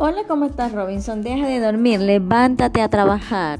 Hola, ¿cómo estás Robinson? Deja de dormir, levántate a trabajar.